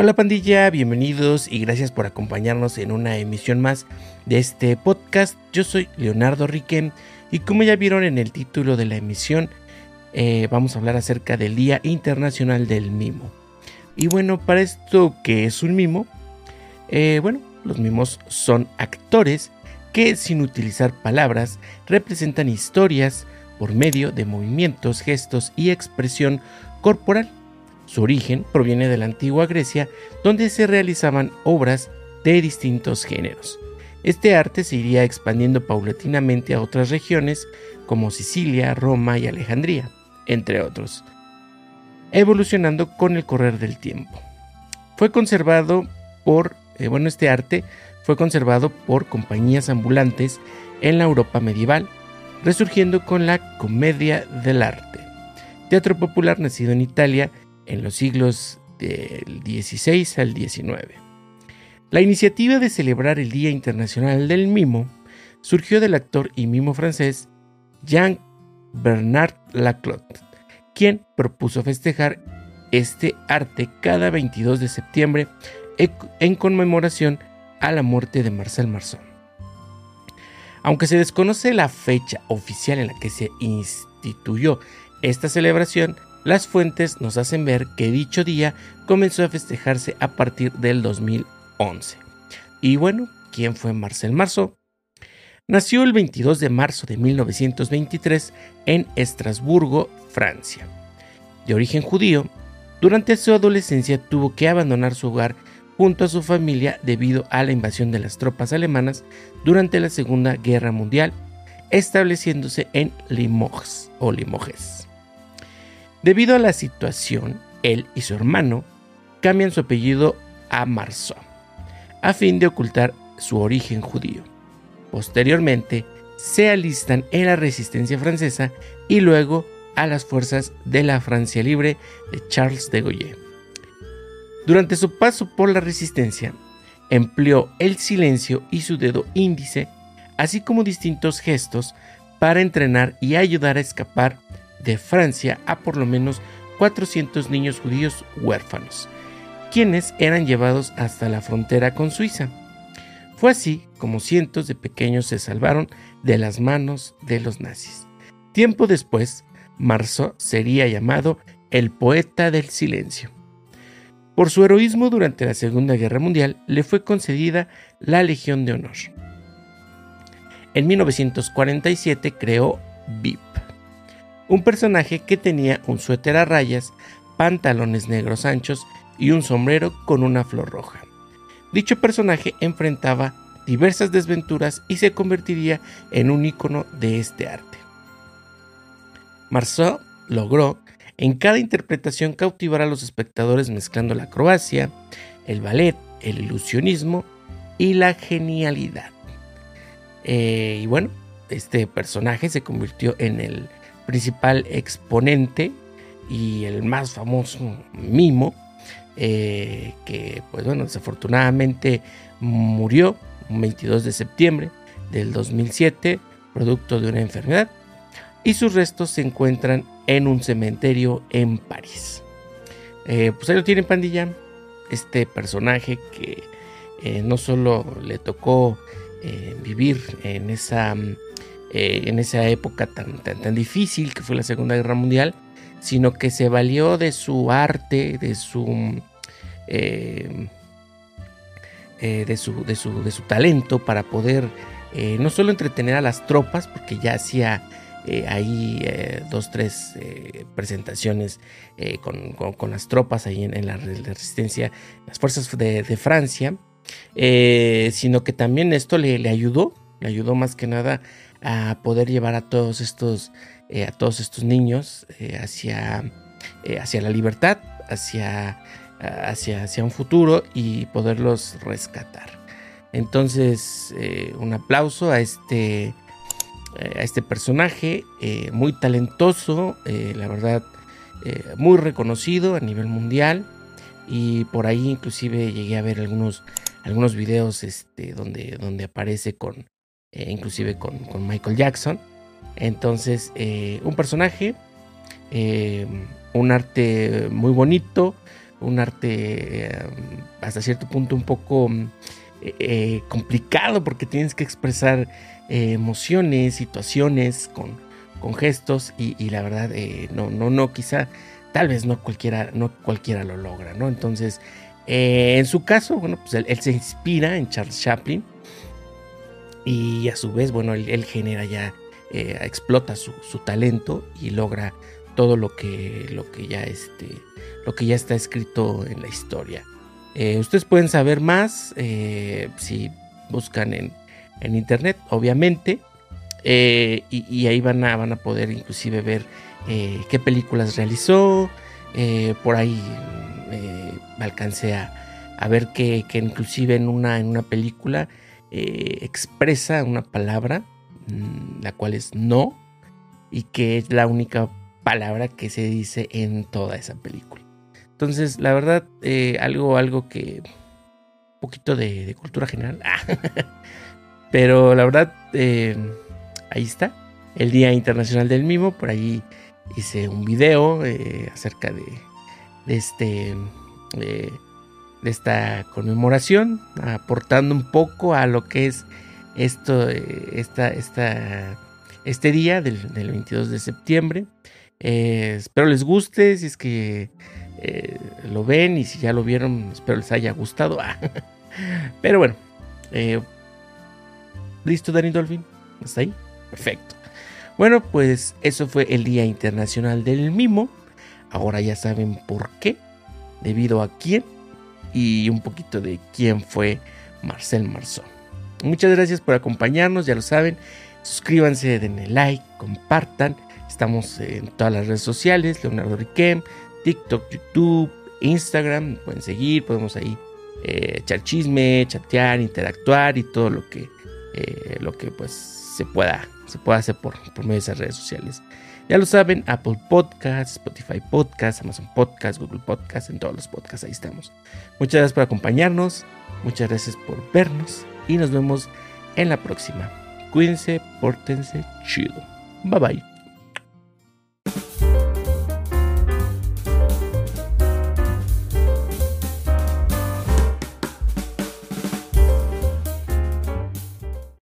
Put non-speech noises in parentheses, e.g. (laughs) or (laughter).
Hola pandilla, bienvenidos y gracias por acompañarnos en una emisión más de este podcast. Yo soy Leonardo Riquem y como ya vieron en el título de la emisión, eh, vamos a hablar acerca del Día Internacional del Mimo. Y bueno, para esto que es un mimo, eh, bueno, los mimos son actores que sin utilizar palabras representan historias por medio de movimientos, gestos y expresión corporal su origen proviene de la antigua Grecia, donde se realizaban obras de distintos géneros. Este arte se iría expandiendo paulatinamente a otras regiones como Sicilia, Roma y Alejandría, entre otros, evolucionando con el correr del tiempo. Fue conservado por, eh, bueno, este arte fue conservado por compañías ambulantes en la Europa medieval, resurgiendo con la comedia del arte, teatro popular nacido en Italia en los siglos del XVI al XIX. La iniciativa de celebrar el Día Internacional del Mimo surgió del actor y mimo francés Jean Bernard Laclos, quien propuso festejar este arte cada 22 de septiembre en conmemoración a la muerte de Marcel Marceau. Aunque se desconoce la fecha oficial en la que se instituyó esta celebración, las fuentes nos hacen ver que dicho día comenzó a festejarse a partir del 2011. Y bueno, ¿quién fue Marcel Marceau? Nació el 22 de marzo de 1923 en Estrasburgo, Francia. De origen judío, durante su adolescencia tuvo que abandonar su hogar junto a su familia debido a la invasión de las tropas alemanas durante la Segunda Guerra Mundial, estableciéndose en Limoges o Limoges. Debido a la situación, él y su hermano cambian su apellido a Marceau, a fin de ocultar su origen judío. Posteriormente, se alistan en la resistencia francesa y luego a las fuerzas de la Francia libre de Charles de Gaulle. Durante su paso por la resistencia, empleó el silencio y su dedo índice, así como distintos gestos, para entrenar y ayudar a escapar de Francia a por lo menos 400 niños judíos huérfanos, quienes eran llevados hasta la frontera con Suiza. Fue así como cientos de pequeños se salvaron de las manos de los nazis. Tiempo después, Marceau sería llamado el poeta del silencio. Por su heroísmo durante la Segunda Guerra Mundial le fue concedida la Legión de Honor. En 1947 creó VIP, un personaje que tenía un suéter a rayas, pantalones negros anchos y un sombrero con una flor roja. Dicho personaje enfrentaba diversas desventuras y se convertiría en un icono de este arte. Marceau logró en cada interpretación cautivar a los espectadores mezclando la acrobacia, el ballet, el ilusionismo y la genialidad. Eh, y bueno, este personaje se convirtió en el principal exponente y el más famoso mimo, eh, que pues bueno, desafortunadamente murió un 22 de septiembre del 2007, producto de una enfermedad, y sus restos se encuentran en un cementerio en París. Eh, pues ahí lo tienen pandilla, este personaje que eh, no solo le tocó vivir en esa eh, en esa época tan, tan, difícil que fue la Segunda Guerra Mundial, sino que se valió de su arte, de su, eh, eh, de, su, de, su, de talento para poder no solo entretener a las tropas, porque ya hacía ahí dos, tres presentaciones con, las tropas ahí en, la resistencia, las fuerzas de, Francia, sino que también esto le, le ayudó, le ayudó más que nada a poder llevar a todos estos, eh, a todos estos niños eh, hacia, eh, hacia la libertad, hacia, hacia, hacia un futuro y poderlos rescatar. Entonces, un aplauso a este, a este personaje muy talentoso, la verdad, muy reconocido a nivel mundial. Y por ahí inclusive llegué a ver algunos, algunos videos este, donde, donde aparece con, eh, inclusive con, Michael Jackson. Entonces, eh, un personaje, eh, un arte muy bonito, un arte hasta cierto punto un poco complicado porque tienes que expresar emociones, situaciones con, con gestos y, la verdad no, no, no, quizá tal vez no cualquiera, no cualquiera lo logra, ¿no? Entonces, en su caso, bueno, pues él, se inspira en Charles Chaplin y a su vez, bueno, él, genera ya, explota su, su, talento y logra todo lo que, lo que ya este, lo que ya está escrito en la historia. Eh, ustedes pueden saber más eh, si buscan en, internet, obviamente. Eh, y, ahí van a, van a poder inclusive ver qué películas realizó. por ahí alcancé a, ver que, que, inclusive en una, en una película expresa una palabra, mm, la cual es no, y que es la única palabra que se dice en toda esa película. Entonces, la verdad, eh, algo, algo que. Un poquito de, cultura general. (laughs) Pero la verdad, eh, ahí está. El Día Internacional del Mimo. Por ahí hice un video eh, acerca de, de este. De esta conmemoración. Aportando un poco a lo que es esto. esta, esta, este día del, del 22 de septiembre. Eh, espero les guste, si es que eh, lo ven y si ya lo vieron, espero les haya gustado. (laughs) Pero bueno, eh, ¿listo Danny Dolphin? ¿Hasta ahí? Perfecto. Bueno, pues eso fue el Día Internacional del Mimo. Ahora ya saben por qué, debido a quién y un poquito de quién fue Marcel Marceau. Muchas gracias por acompañarnos, ya lo saben. Suscríbanse, denle like, compartan Estamos en todas las redes sociales, Leonardo Riquem, TikTok, YouTube, Instagram. Pueden seguir, podemos ahí eh, echar chisme, chatear, interactuar y todo lo que, eh, lo que pues se pueda, se pueda hacer por, por medio de esas redes sociales. Ya lo saben, Apple Podcasts, Spotify Podcasts, Amazon Podcasts, Google Podcasts, en todos los podcasts ahí estamos. Muchas gracias por acompañarnos, muchas gracias por vernos y nos vemos en la próxima. Cuídense, pórtense chido. Bye bye.